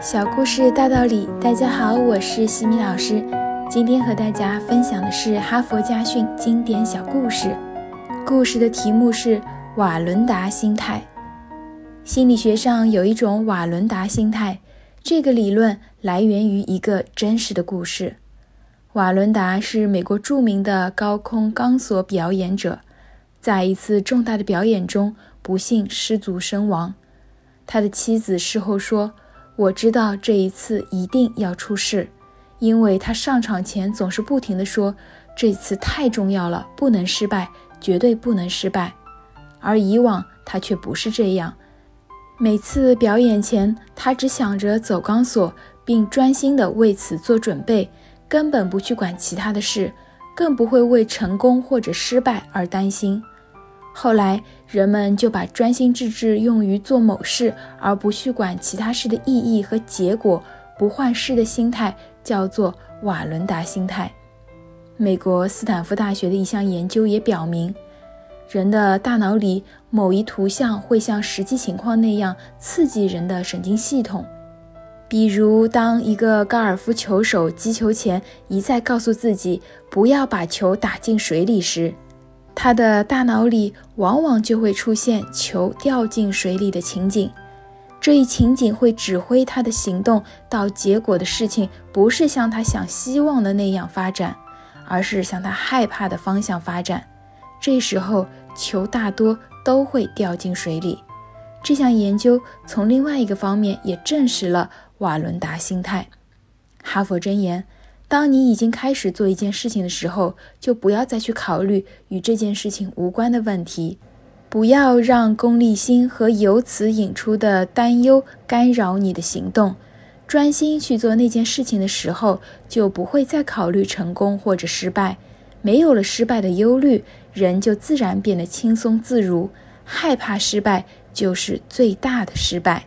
小故事大道理，大家好，我是西米老师。今天和大家分享的是哈佛家训经典小故事。故事的题目是瓦伦达心态。心理学上有一种瓦伦达心态，这个理论来源于一个真实的故事。瓦伦达是美国著名的高空钢索表演者，在一次重大的表演中不幸失足身亡。他的妻子事后说。我知道这一次一定要出事，因为他上场前总是不停地说：“这次太重要了，不能失败，绝对不能失败。”而以往他却不是这样，每次表演前，他只想着走钢索，并专心地为此做准备，根本不去管其他的事，更不会为成功或者失败而担心。后来，人们就把专心致志用于做某事，而不去管其他事的意义和结果，不换事的心态叫做瓦伦达心态。美国斯坦福大学的一项研究也表明，人的大脑里某一图像会像实际情况那样刺激人的神经系统。比如，当一个高尔夫球手击球前一再告诉自己不要把球打进水里时，他的大脑里往往就会出现球掉进水里的情景，这一情景会指挥他的行动，到结果的事情不是像他想希望的那样发展，而是向他害怕的方向发展。这时候球大多都会掉进水里。这项研究从另外一个方面也证实了瓦伦达心态。哈佛箴言。当你已经开始做一件事情的时候，就不要再去考虑与这件事情无关的问题，不要让功利心和由此引出的担忧干扰你的行动。专心去做那件事情的时候，就不会再考虑成功或者失败。没有了失败的忧虑，人就自然变得轻松自如。害怕失败就是最大的失败。